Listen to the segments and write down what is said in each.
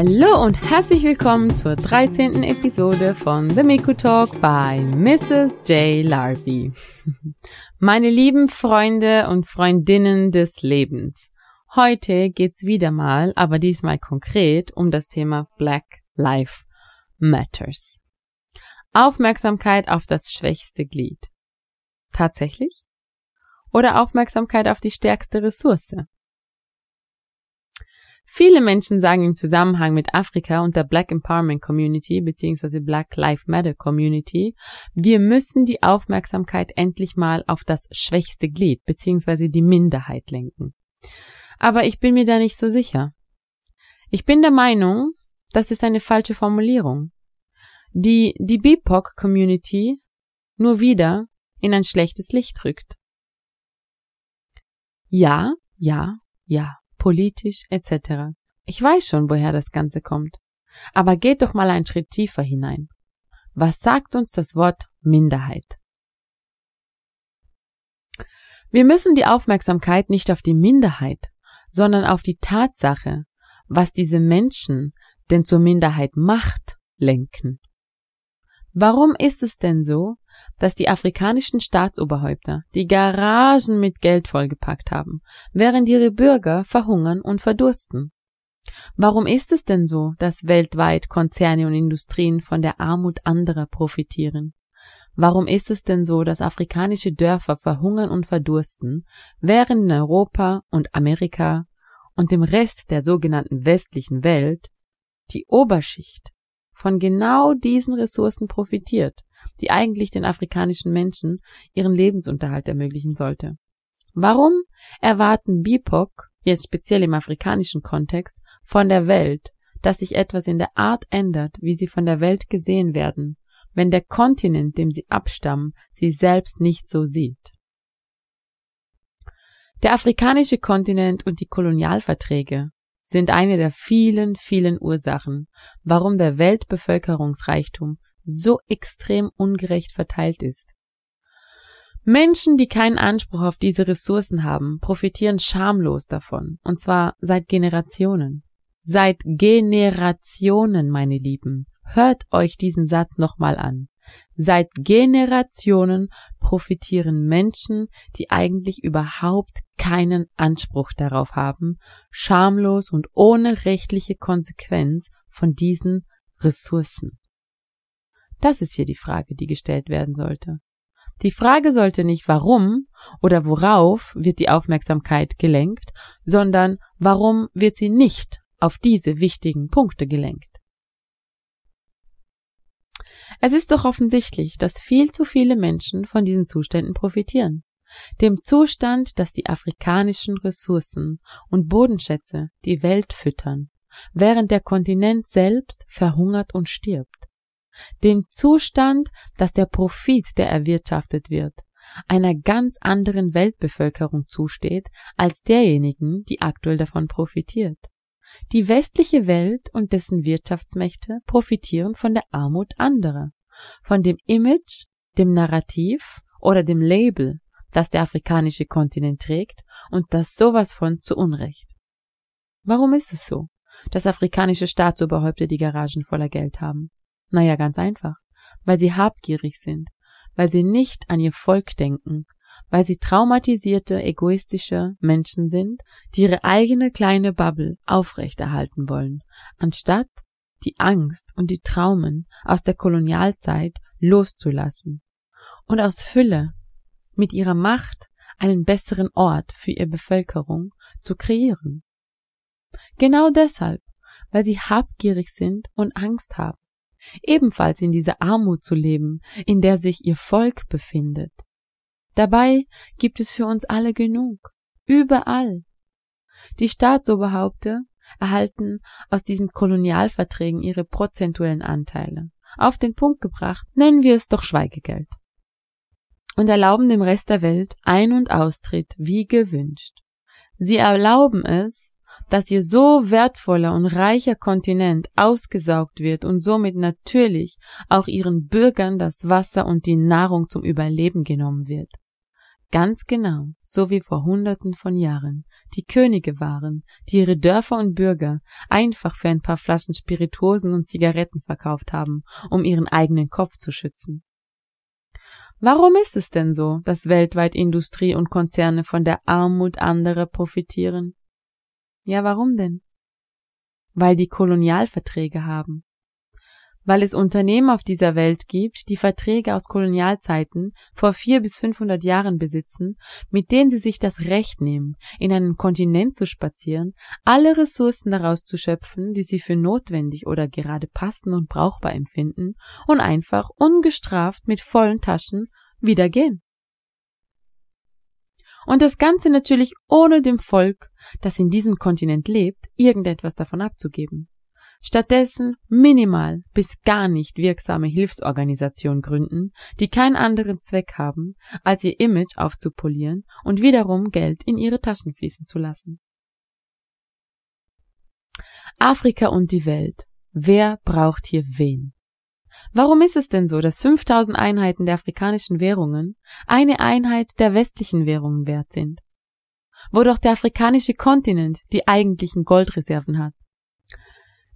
Hallo und herzlich willkommen zur 13. Episode von The Miku Talk by Mrs. J. Larby. Meine lieben Freunde und Freundinnen des Lebens. Heute geht's wieder mal, aber diesmal konkret um das Thema Black Life Matters. Aufmerksamkeit auf das schwächste Glied. Tatsächlich? Oder Aufmerksamkeit auf die stärkste Ressource? Viele Menschen sagen im Zusammenhang mit Afrika und der Black Empowerment Community bzw. Black Lives Matter Community, wir müssen die Aufmerksamkeit endlich mal auf das schwächste Glied bzw. die Minderheit lenken. Aber ich bin mir da nicht so sicher. Ich bin der Meinung, das ist eine falsche Formulierung, die die BIPOC Community nur wieder in ein schlechtes Licht rückt. Ja, ja, ja politisch etc. Ich weiß schon, woher das Ganze kommt. Aber geht doch mal einen Schritt tiefer hinein. Was sagt uns das Wort Minderheit? Wir müssen die Aufmerksamkeit nicht auf die Minderheit, sondern auf die Tatsache, was diese Menschen denn zur Minderheit macht, lenken. Warum ist es denn so, dass die afrikanischen Staatsoberhäupter die Garagen mit Geld vollgepackt haben, während ihre Bürger verhungern und verdursten? Warum ist es denn so, dass weltweit Konzerne und Industrien von der Armut anderer profitieren? Warum ist es denn so, dass afrikanische Dörfer verhungern und verdursten, während in Europa und Amerika und dem Rest der sogenannten westlichen Welt die Oberschicht von genau diesen Ressourcen profitiert, die eigentlich den afrikanischen Menschen ihren Lebensunterhalt ermöglichen sollte. Warum erwarten BIPOC, jetzt speziell im afrikanischen Kontext, von der Welt, dass sich etwas in der Art ändert, wie sie von der Welt gesehen werden, wenn der Kontinent, dem sie abstammen, sie selbst nicht so sieht? Der afrikanische Kontinent und die Kolonialverträge sind eine der vielen, vielen Ursachen, warum der Weltbevölkerungsreichtum so extrem ungerecht verteilt ist. Menschen, die keinen Anspruch auf diese Ressourcen haben, profitieren schamlos davon, und zwar seit Generationen. Seit Generationen, meine Lieben. Hört euch diesen Satz nochmal an. Seit Generationen profitieren Menschen, die eigentlich überhaupt keinen Anspruch darauf haben, schamlos und ohne rechtliche Konsequenz von diesen Ressourcen. Das ist hier die Frage, die gestellt werden sollte. Die Frage sollte nicht warum oder worauf wird die Aufmerksamkeit gelenkt, sondern warum wird sie nicht auf diese wichtigen Punkte gelenkt. Es ist doch offensichtlich, dass viel zu viele Menschen von diesen Zuständen profitieren. Dem Zustand, dass die afrikanischen Ressourcen und Bodenschätze die Welt füttern, während der Kontinent selbst verhungert und stirbt. Dem Zustand, dass der Profit, der erwirtschaftet wird, einer ganz anderen Weltbevölkerung zusteht als derjenigen, die aktuell davon profitiert. Die westliche Welt und dessen Wirtschaftsmächte profitieren von der Armut anderer, von dem Image, dem Narrativ oder dem Label, das der afrikanische Kontinent trägt und das sowas von zu Unrecht. Warum ist es so, dass afrikanische Staatsoberhäupter die Garagen voller Geld haben? Naja, ganz einfach, weil sie habgierig sind, weil sie nicht an ihr Volk denken, weil sie traumatisierte, egoistische Menschen sind, die ihre eigene kleine Bubble aufrechterhalten wollen, anstatt die Angst und die Traumen aus der Kolonialzeit loszulassen. Und aus Fülle mit ihrer Macht einen besseren Ort für ihre Bevölkerung zu kreieren. Genau deshalb, weil sie habgierig sind und Angst haben, ebenfalls in dieser Armut zu leben, in der sich ihr Volk befindet. Dabei gibt es für uns alle genug, überall. Die Staatsoberhaupte erhalten aus diesen Kolonialverträgen ihre prozentuellen Anteile. Auf den Punkt gebracht, nennen wir es doch Schweigegeld. Und erlauben dem Rest der Welt Ein- und Austritt wie gewünscht. Sie erlauben es, dass ihr so wertvoller und reicher Kontinent ausgesaugt wird und somit natürlich auch ihren Bürgern das Wasser und die Nahrung zum Überleben genommen wird. Ganz genau, so wie vor Hunderten von Jahren, die Könige waren, die ihre Dörfer und Bürger einfach für ein paar Flaschen Spirituosen und Zigaretten verkauft haben, um ihren eigenen Kopf zu schützen. Warum ist es denn so, dass weltweit Industrie und Konzerne von der Armut anderer profitieren? Ja, warum denn? Weil die Kolonialverträge haben weil es Unternehmen auf dieser Welt gibt, die Verträge aus Kolonialzeiten vor vier bis 500 Jahren besitzen, mit denen sie sich das Recht nehmen, in einen Kontinent zu spazieren, alle Ressourcen daraus zu schöpfen, die sie für notwendig oder gerade passend und brauchbar empfinden, und einfach ungestraft mit vollen Taschen wieder gehen. Und das Ganze natürlich ohne dem Volk, das in diesem Kontinent lebt, irgendetwas davon abzugeben. Stattdessen minimal bis gar nicht wirksame Hilfsorganisationen gründen, die keinen anderen Zweck haben, als ihr Image aufzupolieren und wiederum Geld in ihre Taschen fließen zu lassen. Afrika und die Welt. Wer braucht hier wen? Warum ist es denn so, dass 5000 Einheiten der afrikanischen Währungen eine Einheit der westlichen Währungen wert sind? Wo doch der afrikanische Kontinent die eigentlichen Goldreserven hat.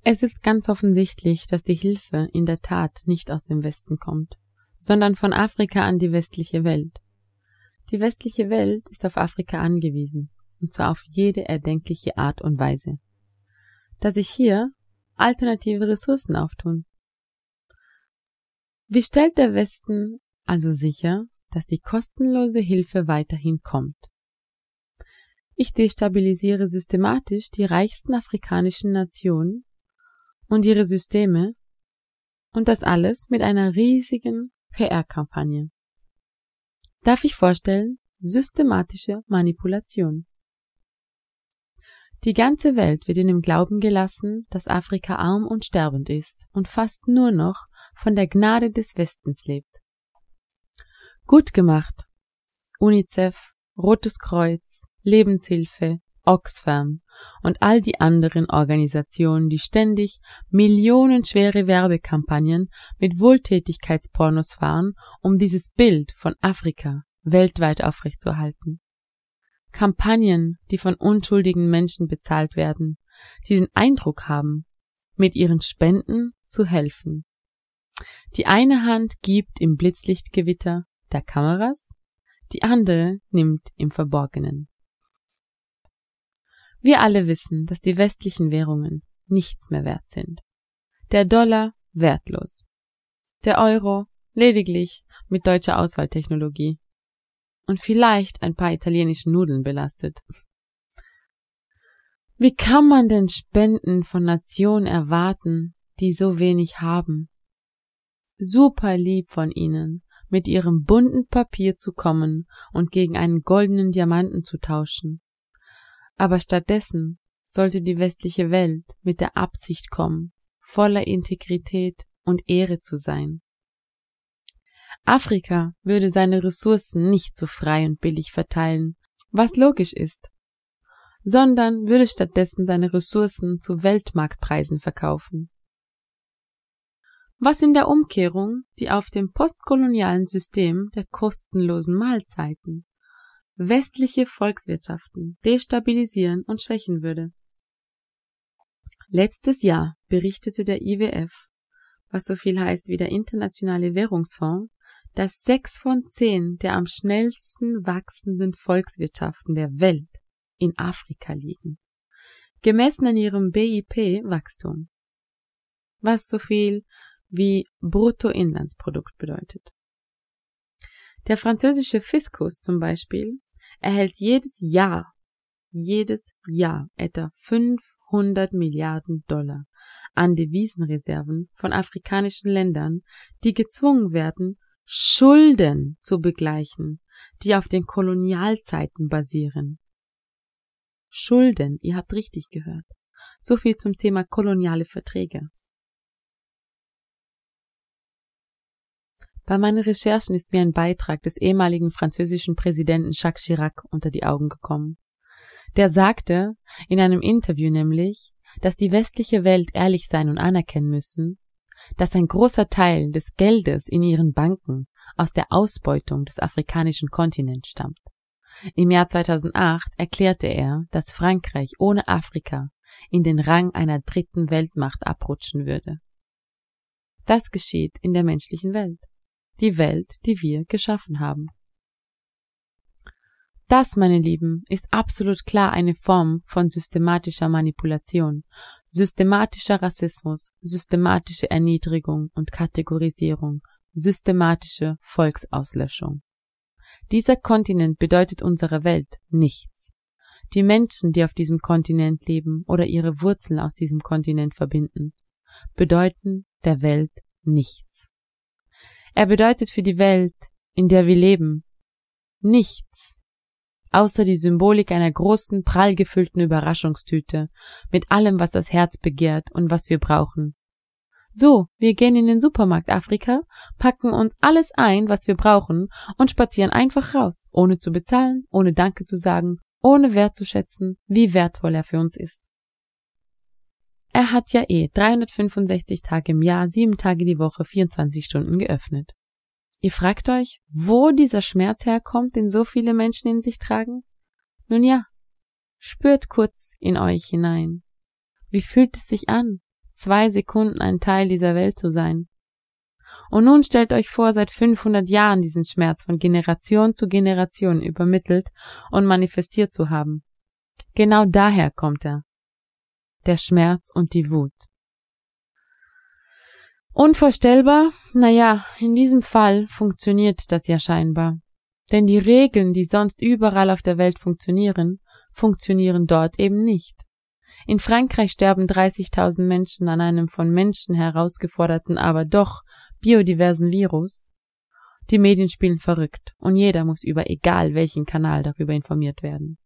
Es ist ganz offensichtlich, dass die Hilfe in der Tat nicht aus dem Westen kommt, sondern von Afrika an die westliche Welt. Die westliche Welt ist auf Afrika angewiesen, und zwar auf jede erdenkliche Art und Weise. Da sich hier alternative Ressourcen auftun. Wie stellt der Westen also sicher, dass die kostenlose Hilfe weiterhin kommt? Ich destabilisiere systematisch die reichsten afrikanischen Nationen und ihre Systeme und das alles mit einer riesigen PR-Kampagne. Darf ich vorstellen, systematische Manipulation. Die ganze Welt wird in dem Glauben gelassen, dass Afrika arm und sterbend ist und fast nur noch von der Gnade des Westens lebt. Gut gemacht. UNICEF, Rotes Kreuz, Lebenshilfe, Oxfam und all die anderen Organisationen, die ständig millionenschwere Werbekampagnen mit Wohltätigkeitspornos fahren, um dieses Bild von Afrika weltweit aufrechtzuerhalten. Kampagnen, die von unschuldigen Menschen bezahlt werden, die den Eindruck haben, mit ihren Spenden zu helfen. Die eine Hand gibt im Blitzlichtgewitter der Kameras, die andere nimmt im Verborgenen. Wir alle wissen, dass die westlichen Währungen nichts mehr wert sind. Der Dollar wertlos. Der Euro lediglich mit deutscher Auswahltechnologie. Und vielleicht ein paar italienischen Nudeln belastet. Wie kann man denn Spenden von Nationen erwarten, die so wenig haben? Super lieb von ihnen, mit ihrem bunten Papier zu kommen und gegen einen goldenen Diamanten zu tauschen aber stattdessen sollte die westliche Welt mit der Absicht kommen, voller Integrität und Ehre zu sein. Afrika würde seine Ressourcen nicht so frei und billig verteilen, was logisch ist, sondern würde stattdessen seine Ressourcen zu Weltmarktpreisen verkaufen. Was in der Umkehrung die auf dem postkolonialen System der kostenlosen Mahlzeiten westliche Volkswirtschaften destabilisieren und schwächen würde. Letztes Jahr berichtete der IWF, was so viel heißt wie der Internationale Währungsfonds, dass sechs von zehn der am schnellsten wachsenden Volkswirtschaften der Welt in Afrika liegen, gemessen an ihrem BIP-Wachstum, was so viel wie Bruttoinlandsprodukt bedeutet. Der französische Fiskus zum Beispiel erhält jedes Jahr, jedes Jahr etwa 500 Milliarden Dollar an Devisenreserven von afrikanischen Ländern, die gezwungen werden, Schulden zu begleichen, die auf den Kolonialzeiten basieren. Schulden, ihr habt richtig gehört. So viel zum Thema koloniale Verträge. Bei meinen Recherchen ist mir ein Beitrag des ehemaligen französischen Präsidenten Jacques Chirac unter die Augen gekommen. Der sagte in einem Interview nämlich, dass die westliche Welt ehrlich sein und anerkennen müssen, dass ein großer Teil des Geldes in ihren Banken aus der Ausbeutung des afrikanischen Kontinents stammt. Im Jahr 2008 erklärte er, dass Frankreich ohne Afrika in den Rang einer dritten Weltmacht abrutschen würde. Das geschieht in der menschlichen Welt, die Welt, die wir geschaffen haben. Das, meine Lieben, ist absolut klar eine Form von systematischer Manipulation, systematischer Rassismus, systematische Erniedrigung und Kategorisierung, systematische Volksauslöschung. Dieser Kontinent bedeutet unserer Welt nichts. Die Menschen, die auf diesem Kontinent leben oder ihre Wurzeln aus diesem Kontinent verbinden, bedeuten der Welt nichts. Er bedeutet für die Welt, in der wir leben, nichts außer die Symbolik einer großen, prall gefüllten Überraschungstüte, mit allem, was das Herz begehrt und was wir brauchen. So, wir gehen in den Supermarkt Afrika, packen uns alles ein, was wir brauchen, und spazieren einfach raus, ohne zu bezahlen, ohne Danke zu sagen, ohne wertzuschätzen, wie wertvoll er für uns ist. Er hat ja eh 365 Tage im Jahr, sieben Tage die Woche, 24 Stunden geöffnet. Ihr fragt euch, wo dieser Schmerz herkommt, den so viele Menschen in sich tragen? Nun ja, spürt kurz in euch hinein. Wie fühlt es sich an, zwei Sekunden ein Teil dieser Welt zu sein? Und nun stellt euch vor, seit 500 Jahren diesen Schmerz von Generation zu Generation übermittelt und manifestiert zu haben. Genau daher kommt er. Der Schmerz und die Wut. Unvorstellbar? Naja, in diesem Fall funktioniert das ja scheinbar. Denn die Regeln, die sonst überall auf der Welt funktionieren, funktionieren dort eben nicht. In Frankreich sterben 30.000 Menschen an einem von Menschen herausgeforderten, aber doch biodiversen Virus. Die Medien spielen verrückt und jeder muss über egal welchen Kanal darüber informiert werden.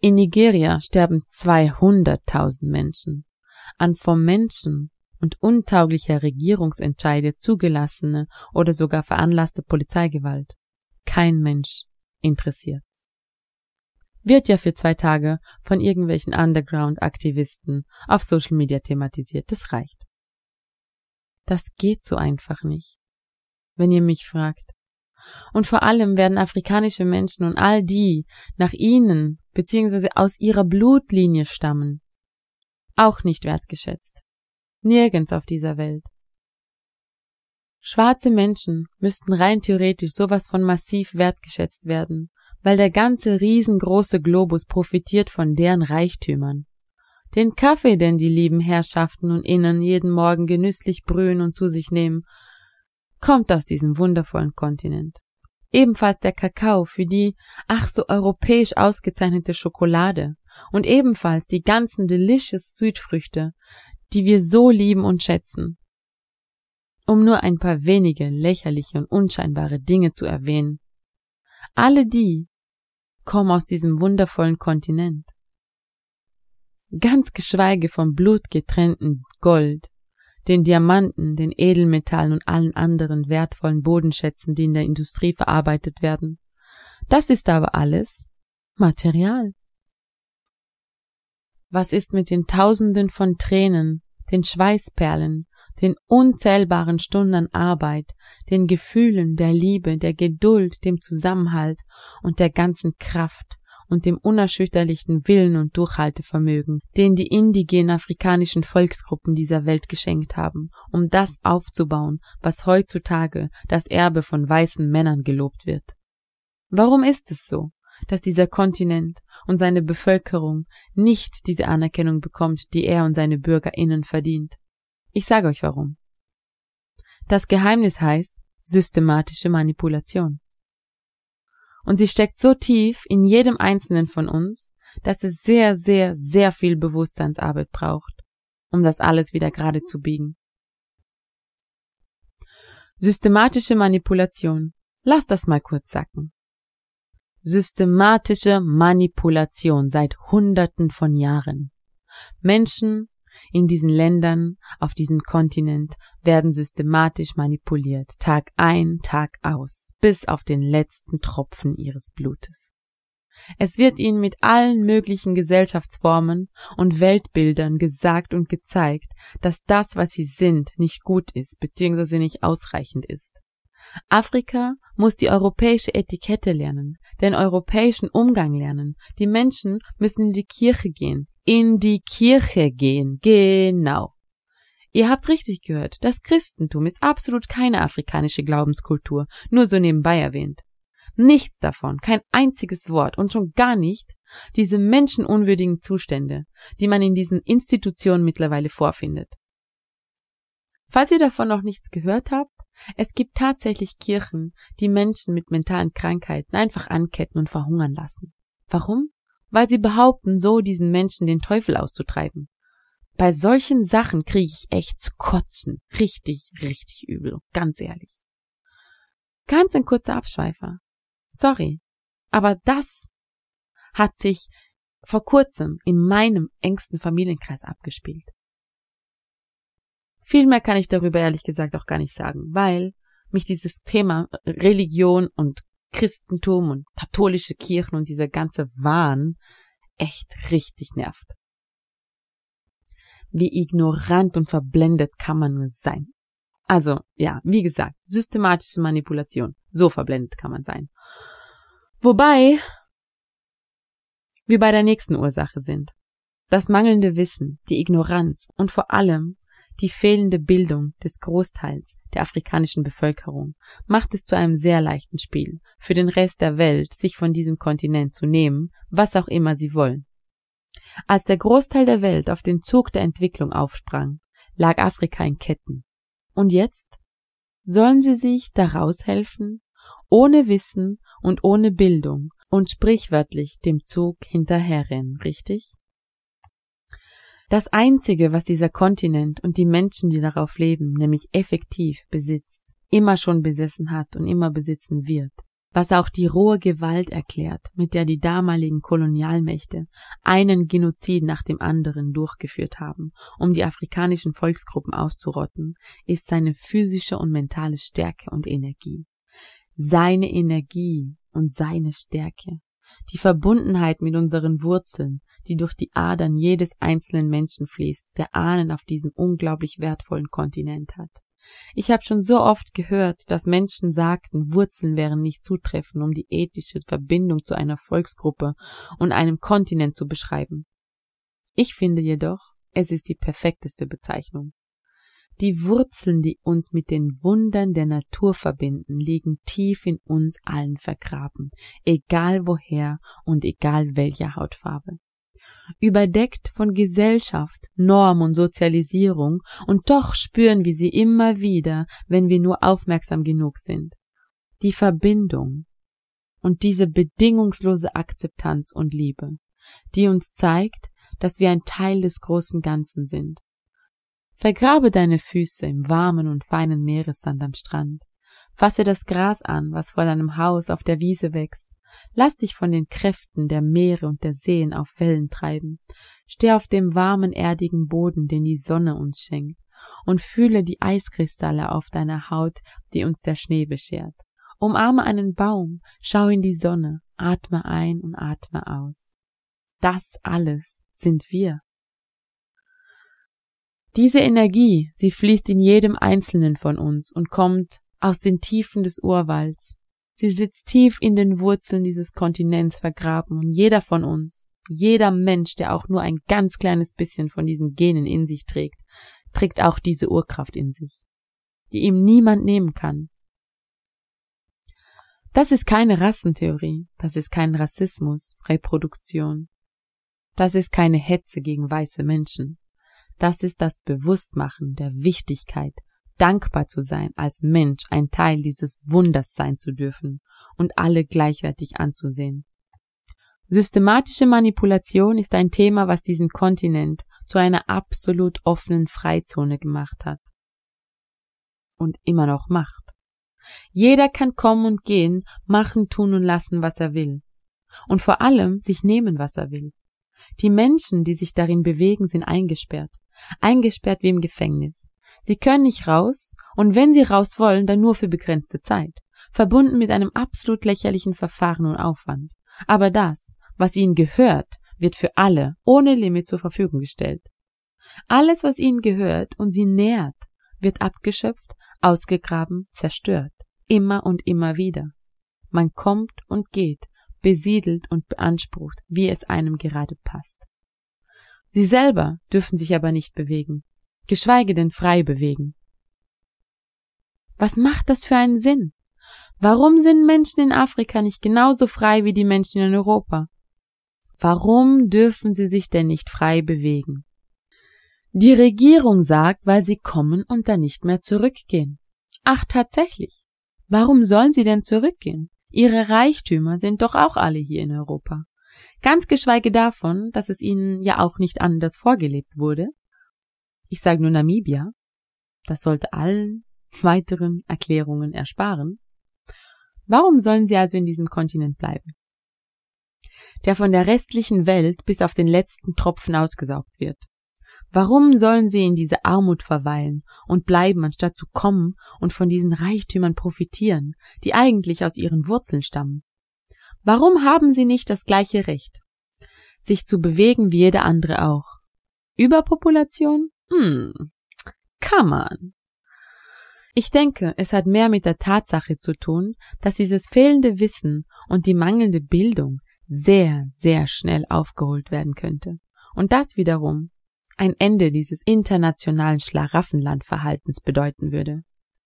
In Nigeria sterben 200.000 Menschen an vom Menschen und untauglicher Regierungsentscheide zugelassene oder sogar veranlasste Polizeigewalt. Kein Mensch interessiert. Wird ja für zwei Tage von irgendwelchen Underground-Aktivisten auf Social Media thematisiert. Das reicht. Das geht so einfach nicht. Wenn ihr mich fragt. Und vor allem werden afrikanische Menschen und all die nach ihnen bzw. aus ihrer Blutlinie stammen, auch nicht wertgeschätzt. Nirgends auf dieser Welt. Schwarze Menschen müssten rein theoretisch sowas von massiv wertgeschätzt werden, weil der ganze riesengroße Globus profitiert von deren Reichtümern. Den Kaffee, den die lieben Herrschaften und Innen jeden Morgen genüsslich brühen und zu sich nehmen, kommt aus diesem wundervollen Kontinent. Ebenfalls der Kakao für die ach so europäisch ausgezeichnete Schokolade und ebenfalls die ganzen delicious Südfrüchte, die wir so lieben und schätzen. Um nur ein paar wenige lächerliche und unscheinbare Dinge zu erwähnen. Alle die kommen aus diesem wundervollen Kontinent. Ganz geschweige vom blutgetrennten Gold, den Diamanten, den Edelmetallen und allen anderen wertvollen Bodenschätzen, die in der Industrie verarbeitet werden. Das ist aber alles Material. Was ist mit den Tausenden von Tränen, den Schweißperlen, den unzählbaren Stunden Arbeit, den Gefühlen der Liebe, der Geduld, dem Zusammenhalt und der ganzen Kraft und dem unerschütterlichen Willen und Durchhaltevermögen, den die indigenen afrikanischen Volksgruppen dieser Welt geschenkt haben, um das aufzubauen, was heutzutage das Erbe von weißen Männern gelobt wird. Warum ist es so? dass dieser Kontinent und seine Bevölkerung nicht diese Anerkennung bekommt, die er und seine Bürgerinnen verdient. Ich sage euch warum. Das Geheimnis heißt systematische Manipulation. Und sie steckt so tief in jedem Einzelnen von uns, dass es sehr, sehr, sehr viel Bewusstseinsarbeit braucht, um das alles wieder gerade zu biegen. Systematische Manipulation. Lass das mal kurz sacken systematische Manipulation seit Hunderten von Jahren. Menschen in diesen Ländern, auf diesem Kontinent werden systematisch manipuliert, Tag ein, Tag aus, bis auf den letzten Tropfen ihres Blutes. Es wird ihnen mit allen möglichen Gesellschaftsformen und Weltbildern gesagt und gezeigt, dass das, was sie sind, nicht gut ist bzw. nicht ausreichend ist Afrika muss die europäische Etikette lernen, den europäischen Umgang lernen. Die Menschen müssen in die Kirche gehen. In die Kirche gehen. Genau. Ihr habt richtig gehört, das Christentum ist absolut keine afrikanische Glaubenskultur, nur so nebenbei erwähnt. Nichts davon, kein einziges Wort und schon gar nicht diese menschenunwürdigen Zustände, die man in diesen Institutionen mittlerweile vorfindet. Falls ihr davon noch nichts gehört habt, es gibt tatsächlich Kirchen, die Menschen mit mentalen Krankheiten einfach anketten und verhungern lassen. Warum? Weil sie behaupten, so diesen Menschen den Teufel auszutreiben. Bei solchen Sachen kriege ich echt zu kotzen. Richtig, richtig übel. Ganz ehrlich. Ganz ein kurzer Abschweifer. Sorry. Aber das hat sich vor kurzem in meinem engsten Familienkreis abgespielt. Viel mehr kann ich darüber ehrlich gesagt auch gar nicht sagen, weil mich dieses Thema Religion und Christentum und katholische Kirchen und dieser ganze Wahn echt richtig nervt. Wie ignorant und verblendet kann man nur sein. Also, ja, wie gesagt, systematische Manipulation. So verblendet kann man sein. Wobei wir bei der nächsten Ursache sind. Das mangelnde Wissen, die Ignoranz und vor allem die fehlende Bildung des Großteils der afrikanischen Bevölkerung macht es zu einem sehr leichten Spiel für den Rest der Welt, sich von diesem Kontinent zu nehmen, was auch immer sie wollen. Als der Großteil der Welt auf den Zug der Entwicklung aufsprang, lag Afrika in Ketten. Und jetzt? Sollen sie sich daraus helfen? Ohne Wissen und ohne Bildung und sprichwörtlich dem Zug hinterherrennen, richtig? Das Einzige, was dieser Kontinent und die Menschen, die darauf leben, nämlich effektiv besitzt, immer schon besessen hat und immer besitzen wird, was auch die rohe Gewalt erklärt, mit der die damaligen Kolonialmächte einen Genozid nach dem anderen durchgeführt haben, um die afrikanischen Volksgruppen auszurotten, ist seine physische und mentale Stärke und Energie. Seine Energie und seine Stärke. Die Verbundenheit mit unseren Wurzeln, die durch die Adern jedes einzelnen Menschen fließt, der Ahnen auf diesem unglaublich wertvollen Kontinent hat. Ich habe schon so oft gehört, dass Menschen sagten, Wurzeln wären nicht zutreffend, um die ethische Verbindung zu einer Volksgruppe und einem Kontinent zu beschreiben. Ich finde jedoch, es ist die perfekteste Bezeichnung. Die Wurzeln, die uns mit den Wundern der Natur verbinden, liegen tief in uns allen vergraben, egal woher und egal welcher Hautfarbe überdeckt von Gesellschaft, Norm und Sozialisierung, und doch spüren wir sie immer wieder, wenn wir nur aufmerksam genug sind. Die Verbindung und diese bedingungslose Akzeptanz und Liebe, die uns zeigt, dass wir ein Teil des großen Ganzen sind. Vergrabe deine Füße im warmen und feinen Meeressand am Strand. Fasse das Gras an, was vor deinem Haus auf der Wiese wächst. Lass dich von den Kräften der Meere und der Seen auf Wellen treiben. Steh auf dem warmen, erdigen Boden, den die Sonne uns schenkt, und fühle die Eiskristalle auf deiner Haut, die uns der Schnee beschert. Umarme einen Baum, schau in die Sonne, atme ein und atme aus. Das alles sind wir. Diese Energie, sie fließt in jedem Einzelnen von uns und kommt aus den Tiefen des Urwalds, Sie sitzt tief in den Wurzeln dieses Kontinents vergraben und jeder von uns, jeder Mensch, der auch nur ein ganz kleines bisschen von diesen Genen in sich trägt, trägt auch diese Urkraft in sich, die ihm niemand nehmen kann. Das ist keine Rassentheorie, das ist kein Rassismus, Reproduktion. Das ist keine Hetze gegen weiße Menschen. Das ist das Bewusstmachen der Wichtigkeit dankbar zu sein, als Mensch ein Teil dieses Wunders sein zu dürfen und alle gleichwertig anzusehen. Systematische Manipulation ist ein Thema, was diesen Kontinent zu einer absolut offenen Freizone gemacht hat. Und immer noch macht. Jeder kann kommen und gehen, machen, tun und lassen, was er will. Und vor allem sich nehmen, was er will. Die Menschen, die sich darin bewegen, sind eingesperrt. Eingesperrt wie im Gefängnis. Sie können nicht raus, und wenn sie raus wollen, dann nur für begrenzte Zeit, verbunden mit einem absolut lächerlichen Verfahren und Aufwand. Aber das, was ihnen gehört, wird für alle ohne Limit zur Verfügung gestellt. Alles, was ihnen gehört und sie nährt, wird abgeschöpft, ausgegraben, zerstört. immer und immer wieder. Man kommt und geht, besiedelt und beansprucht, wie es einem gerade passt. Sie selber dürfen sich aber nicht bewegen, geschweige denn frei bewegen. Was macht das für einen Sinn? Warum sind Menschen in Afrika nicht genauso frei wie die Menschen in Europa? Warum dürfen sie sich denn nicht frei bewegen? Die Regierung sagt, weil sie kommen und dann nicht mehr zurückgehen. Ach tatsächlich. Warum sollen sie denn zurückgehen? Ihre Reichtümer sind doch auch alle hier in Europa. Ganz geschweige davon, dass es ihnen ja auch nicht anders vorgelebt wurde. Ich sage nur Namibia. Das sollte allen weiteren Erklärungen ersparen. Warum sollen sie also in diesem Kontinent bleiben? Der von der restlichen Welt bis auf den letzten Tropfen ausgesaugt wird. Warum sollen sie in diese Armut verweilen und bleiben, anstatt zu kommen und von diesen Reichtümern profitieren, die eigentlich aus ihren Wurzeln stammen? Warum haben sie nicht das gleiche Recht? Sich zu bewegen wie jeder andere auch. Überpopulation? Hm, kann man. Ich denke, es hat mehr mit der Tatsache zu tun, dass dieses fehlende Wissen und die mangelnde Bildung sehr, sehr schnell aufgeholt werden könnte. Und das wiederum ein Ende dieses internationalen Schlaraffenlandverhaltens bedeuten würde.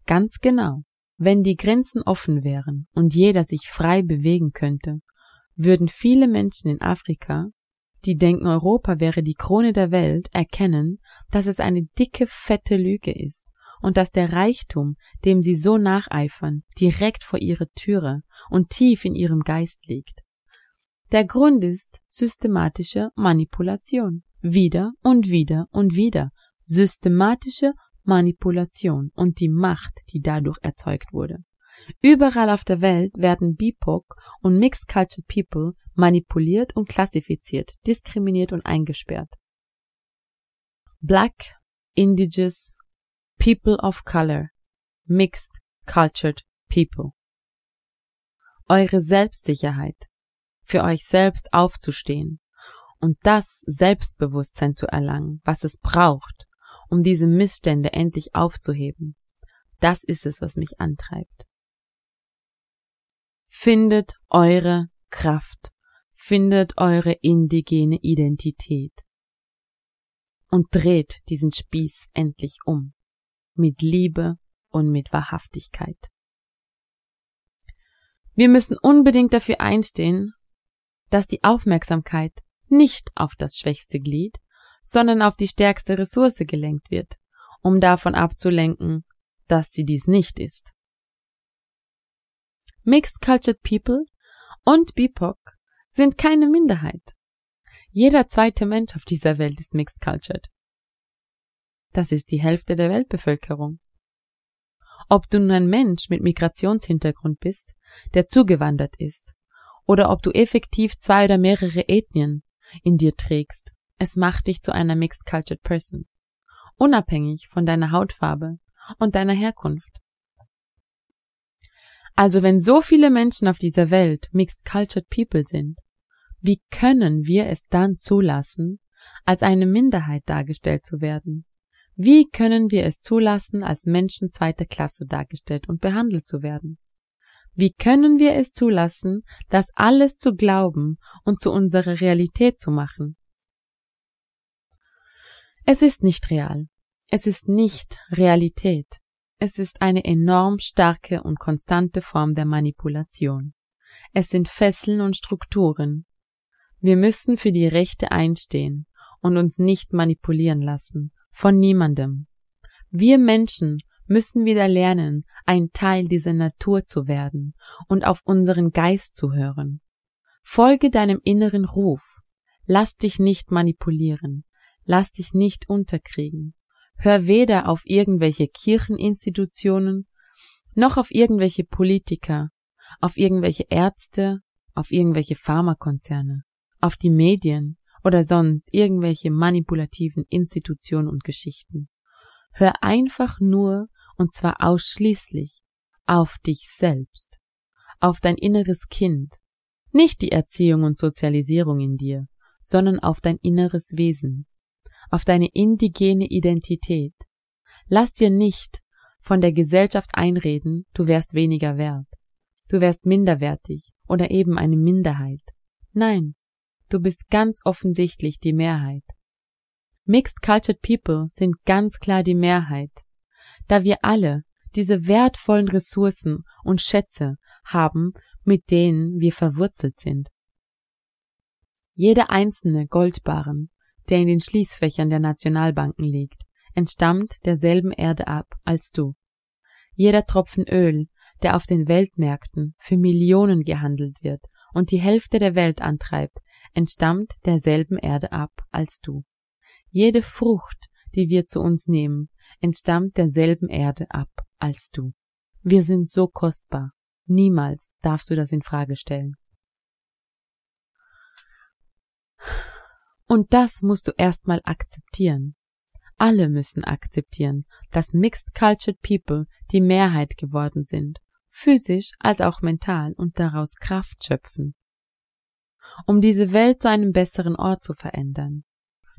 Ganz genau. Wenn die Grenzen offen wären und jeder sich frei bewegen könnte, würden viele Menschen in Afrika, die denken, Europa wäre die Krone der Welt, erkennen, dass es eine dicke, fette Lüge ist und dass der Reichtum, dem sie so nacheifern, direkt vor ihrer Türe und tief in ihrem Geist liegt. Der Grund ist systematische Manipulation wieder und wieder und wieder systematische Manipulation und die Macht, die dadurch erzeugt wurde. Überall auf der Welt werden BIPOC und Mixed Cultured People manipuliert und klassifiziert, diskriminiert und eingesperrt. Black, Indigenous, People of Color, Mixed Cultured People. Eure Selbstsicherheit, für euch selbst aufzustehen, und das Selbstbewusstsein zu erlangen, was es braucht, um diese Missstände endlich aufzuheben. Das ist es, was mich antreibt. Findet eure Kraft, findet eure indigene Identität und dreht diesen Spieß endlich um, mit Liebe und mit Wahrhaftigkeit. Wir müssen unbedingt dafür einstehen, dass die Aufmerksamkeit nicht auf das schwächste Glied, sondern auf die stärkste Ressource gelenkt wird, um davon abzulenken, dass sie dies nicht ist. Mixed Cultured People und BIPOC sind keine Minderheit. Jeder zweite Mensch auf dieser Welt ist Mixed Cultured. Das ist die Hälfte der Weltbevölkerung. Ob du nun ein Mensch mit Migrationshintergrund bist, der zugewandert ist, oder ob du effektiv zwei oder mehrere Ethnien, in dir trägst. Es macht dich zu einer Mixed Cultured Person. Unabhängig von deiner Hautfarbe und deiner Herkunft. Also wenn so viele Menschen auf dieser Welt Mixed Cultured People sind, wie können wir es dann zulassen, als eine Minderheit dargestellt zu werden? Wie können wir es zulassen, als Menschen zweiter Klasse dargestellt und behandelt zu werden? Wie können wir es zulassen, das alles zu glauben und zu unserer Realität zu machen? Es ist nicht real. Es ist nicht Realität. Es ist eine enorm starke und konstante Form der Manipulation. Es sind Fesseln und Strukturen. Wir müssen für die Rechte einstehen und uns nicht manipulieren lassen, von niemandem. Wir Menschen müssen wieder lernen, ein Teil dieser Natur zu werden und auf unseren Geist zu hören. Folge deinem inneren Ruf. Lass dich nicht manipulieren. Lass dich nicht unterkriegen. Hör weder auf irgendwelche Kircheninstitutionen, noch auf irgendwelche Politiker, auf irgendwelche Ärzte, auf irgendwelche Pharmakonzerne, auf die Medien oder sonst irgendwelche manipulativen Institutionen und Geschichten. Hör einfach nur und zwar ausschließlich auf dich selbst, auf dein inneres Kind, nicht die Erziehung und Sozialisierung in dir, sondern auf dein inneres Wesen, auf deine indigene Identität. Lass dir nicht von der Gesellschaft einreden, du wärst weniger wert, du wärst minderwertig oder eben eine Minderheit. Nein, du bist ganz offensichtlich die Mehrheit. Mixed Cultured People sind ganz klar die Mehrheit, da wir alle diese wertvollen Ressourcen und Schätze haben, mit denen wir verwurzelt sind. Jeder einzelne Goldbarren, der in den Schließfächern der Nationalbanken liegt, entstammt derselben Erde ab als du. Jeder Tropfen Öl, der auf den Weltmärkten für Millionen gehandelt wird und die Hälfte der Welt antreibt, entstammt derselben Erde ab als du. Jede Frucht, die wir zu uns nehmen, entstammt derselben Erde ab als du. Wir sind so kostbar. Niemals darfst du das in Frage stellen. Und das musst du erstmal akzeptieren. Alle müssen akzeptieren, dass Mixed Cultured People die Mehrheit geworden sind, physisch als auch mental und daraus Kraft schöpfen. Um diese Welt zu einem besseren Ort zu verändern.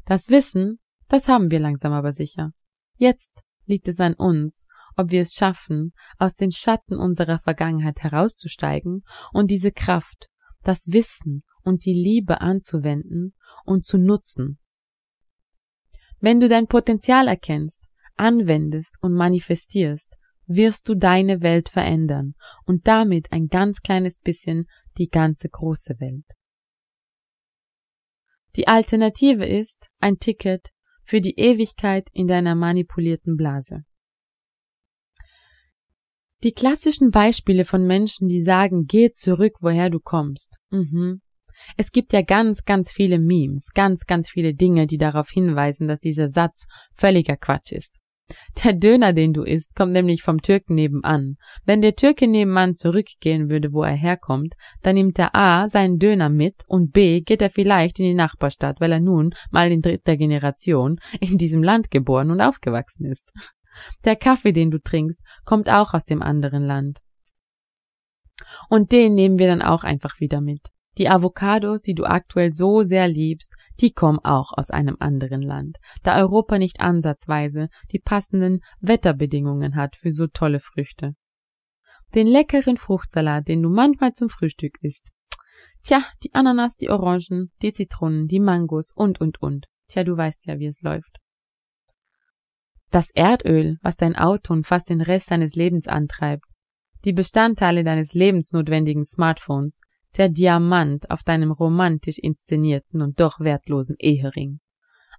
Das Wissen, das haben wir langsam aber sicher. Jetzt liegt es an uns, ob wir es schaffen, aus den Schatten unserer Vergangenheit herauszusteigen und diese Kraft, das Wissen und die Liebe anzuwenden und zu nutzen. Wenn du dein Potenzial erkennst, anwendest und manifestierst, wirst du deine Welt verändern und damit ein ganz kleines bisschen die ganze große Welt. Die Alternative ist ein Ticket für die Ewigkeit in deiner manipulierten Blase. Die klassischen Beispiele von Menschen, die sagen, geh zurück, woher du kommst. Mhm. Es gibt ja ganz, ganz viele Memes, ganz, ganz viele Dinge, die darauf hinweisen, dass dieser Satz völliger Quatsch ist. Der Döner, den du isst, kommt nämlich vom Türken nebenan. Wenn der Türke nebenan zurückgehen würde, wo er herkommt, dann nimmt er A seinen Döner mit und B geht er vielleicht in die Nachbarstadt, weil er nun mal in dritter Generation in diesem Land geboren und aufgewachsen ist. Der Kaffee, den du trinkst, kommt auch aus dem anderen Land. Und den nehmen wir dann auch einfach wieder mit. Die Avocados, die du aktuell so sehr liebst, die kommen auch aus einem anderen Land, da Europa nicht ansatzweise die passenden Wetterbedingungen hat für so tolle Früchte. Den leckeren Fruchtsalat, den du manchmal zum Frühstück isst. Tja, die Ananas, die Orangen, die Zitronen, die Mangos und und und. Tja, du weißt ja, wie es läuft. Das Erdöl, was dein Auto und fast den Rest deines Lebens antreibt, die Bestandteile deines lebensnotwendigen Smartphones, der Diamant auf deinem romantisch inszenierten und doch wertlosen Ehering.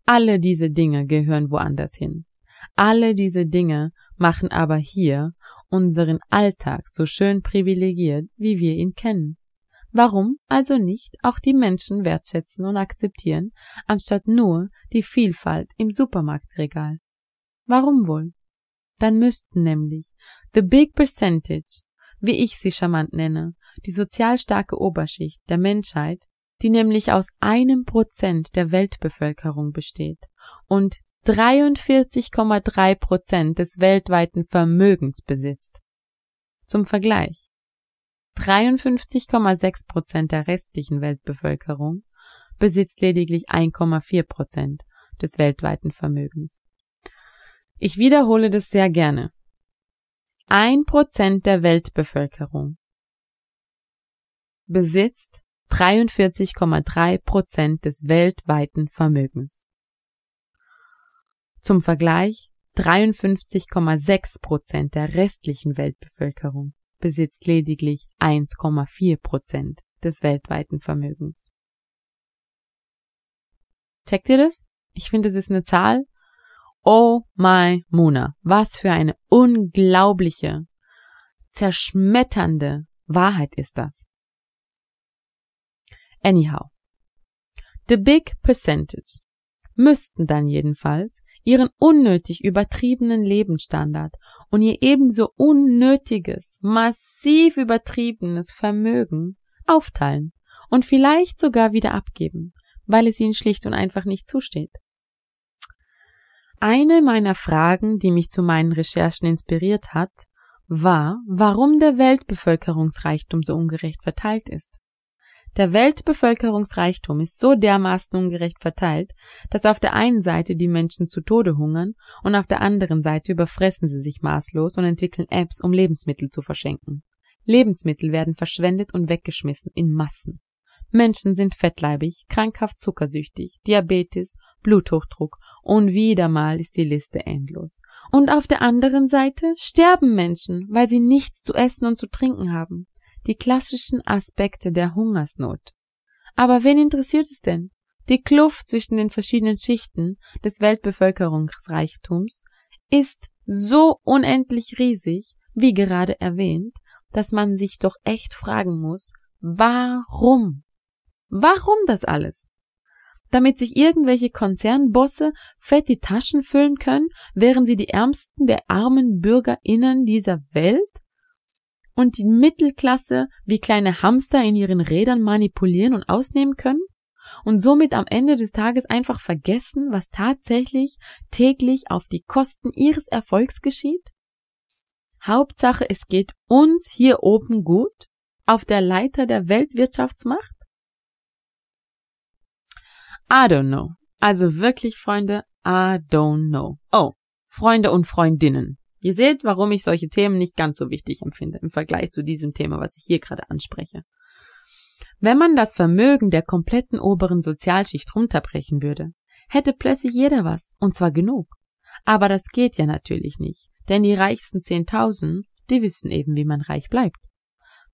Alle diese Dinge gehören woanders hin. Alle diese Dinge machen aber hier unseren Alltag so schön privilegiert, wie wir ihn kennen. Warum also nicht auch die Menschen wertschätzen und akzeptieren, anstatt nur die Vielfalt im Supermarktregal? Warum wohl? Dann müssten nämlich the big percentage, wie ich sie charmant nenne, die sozial starke Oberschicht der Menschheit, die nämlich aus einem Prozent der Weltbevölkerung besteht und 43,3 Prozent des weltweiten Vermögens besitzt. Zum Vergleich. 53,6 Prozent der restlichen Weltbevölkerung besitzt lediglich 1,4 Prozent des weltweiten Vermögens. Ich wiederhole das sehr gerne. Ein Prozent der Weltbevölkerung besitzt 43,3 Prozent des weltweiten Vermögens. Zum Vergleich 53,6 Prozent der restlichen Weltbevölkerung besitzt lediglich 1,4 Prozent des weltweiten Vermögens. Checkt ihr das? Ich finde, es ist eine Zahl, Oh my Mona, was für eine unglaubliche, zerschmetternde Wahrheit ist das. Anyhow, the big percentage müssten dann jedenfalls ihren unnötig übertriebenen Lebensstandard und ihr ebenso unnötiges, massiv übertriebenes Vermögen aufteilen und vielleicht sogar wieder abgeben, weil es ihnen schlicht und einfach nicht zusteht. Eine meiner Fragen, die mich zu meinen Recherchen inspiriert hat, war, warum der Weltbevölkerungsreichtum so ungerecht verteilt ist. Der Weltbevölkerungsreichtum ist so dermaßen ungerecht verteilt, dass auf der einen Seite die Menschen zu Tode hungern und auf der anderen Seite überfressen sie sich maßlos und entwickeln Apps, um Lebensmittel zu verschenken. Lebensmittel werden verschwendet und weggeschmissen in Massen. Menschen sind fettleibig, krankhaft zuckersüchtig, Diabetes, Bluthochdruck und wieder mal ist die Liste endlos. Und auf der anderen Seite sterben Menschen, weil sie nichts zu essen und zu trinken haben. Die klassischen Aspekte der Hungersnot. Aber wen interessiert es denn? Die Kluft zwischen den verschiedenen Schichten des Weltbevölkerungsreichtums ist so unendlich riesig, wie gerade erwähnt, dass man sich doch echt fragen muss, warum? Warum das alles? Damit sich irgendwelche Konzernbosse fett die Taschen füllen können, während sie die ärmsten der armen BürgerInnen dieser Welt und die Mittelklasse wie kleine Hamster in ihren Rädern manipulieren und ausnehmen können? Und somit am Ende des Tages einfach vergessen, was tatsächlich täglich auf die Kosten ihres Erfolgs geschieht? Hauptsache, es geht uns hier oben gut auf der Leiter der Weltwirtschaftsmacht? I don't know. Also wirklich, Freunde, I don't know. Oh, Freunde und Freundinnen. Ihr seht, warum ich solche Themen nicht ganz so wichtig empfinde im Vergleich zu diesem Thema, was ich hier gerade anspreche. Wenn man das Vermögen der kompletten oberen Sozialschicht runterbrechen würde, hätte plötzlich jeder was, und zwar genug. Aber das geht ja natürlich nicht, denn die reichsten 10.000, die wissen eben, wie man reich bleibt.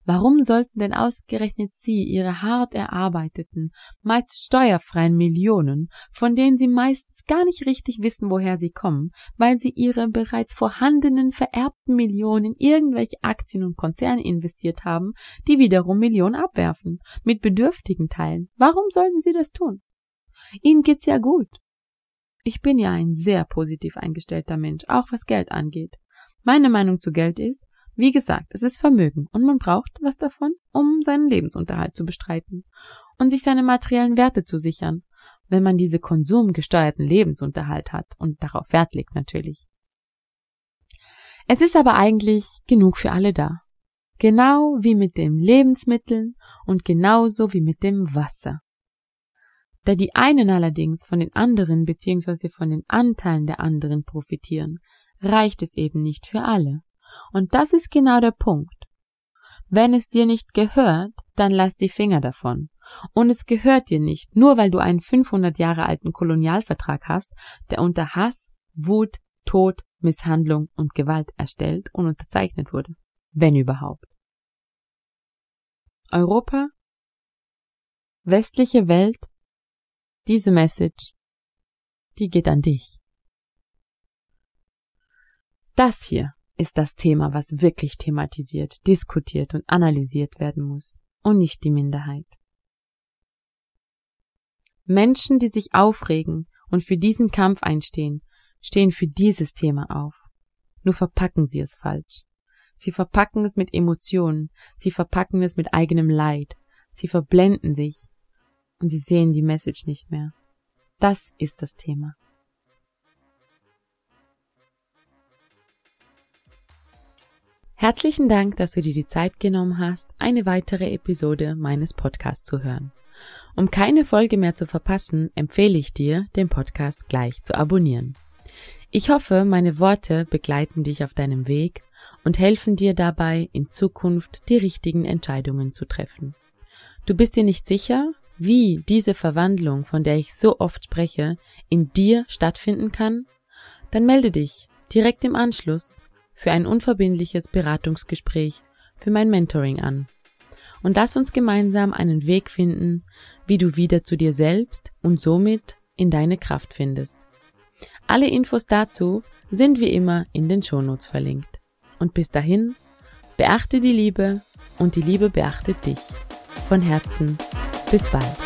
Warum sollten denn ausgerechnet Sie Ihre hart erarbeiteten, meist steuerfreien Millionen, von denen Sie meistens gar nicht richtig wissen, woher sie kommen, weil Sie Ihre bereits vorhandenen vererbten Millionen in irgendwelche Aktien und Konzerne investiert haben, die wiederum Millionen abwerfen, mit Bedürftigen teilen? Warum sollten Sie das tun? Ihnen geht's ja gut. Ich bin ja ein sehr positiv eingestellter Mensch, auch was Geld angeht. Meine Meinung zu Geld ist, wie gesagt, es ist Vermögen und man braucht was davon, um seinen Lebensunterhalt zu bestreiten und sich seine materiellen Werte zu sichern, wenn man diese konsumgesteuerten Lebensunterhalt hat und darauf Wert legt natürlich. Es ist aber eigentlich genug für alle da. Genau wie mit den Lebensmitteln und genauso wie mit dem Wasser. Da die einen allerdings von den anderen bzw. von den Anteilen der anderen profitieren, reicht es eben nicht für alle. Und das ist genau der Punkt. Wenn es dir nicht gehört, dann lass die Finger davon. Und es gehört dir nicht, nur weil du einen 500 Jahre alten Kolonialvertrag hast, der unter Hass, Wut, Tod, Misshandlung und Gewalt erstellt und unterzeichnet wurde. Wenn überhaupt. Europa? Westliche Welt? Diese Message, die geht an dich. Das hier ist das Thema, was wirklich thematisiert, diskutiert und analysiert werden muss, und nicht die Minderheit. Menschen, die sich aufregen und für diesen Kampf einstehen, stehen für dieses Thema auf. Nur verpacken sie es falsch. Sie verpacken es mit Emotionen, sie verpacken es mit eigenem Leid, sie verblenden sich und sie sehen die Message nicht mehr. Das ist das Thema. Herzlichen Dank, dass du dir die Zeit genommen hast, eine weitere Episode meines Podcasts zu hören. Um keine Folge mehr zu verpassen, empfehle ich dir, den Podcast gleich zu abonnieren. Ich hoffe, meine Worte begleiten dich auf deinem Weg und helfen dir dabei, in Zukunft die richtigen Entscheidungen zu treffen. Du bist dir nicht sicher, wie diese Verwandlung, von der ich so oft spreche, in dir stattfinden kann? Dann melde dich direkt im Anschluss für ein unverbindliches Beratungsgespräch für mein Mentoring an. Und lass uns gemeinsam einen Weg finden, wie du wieder zu dir selbst und somit in deine Kraft findest. Alle Infos dazu sind wie immer in den Shownotes verlinkt. Und bis dahin, beachte die Liebe und die Liebe beachtet dich. Von Herzen, bis bald.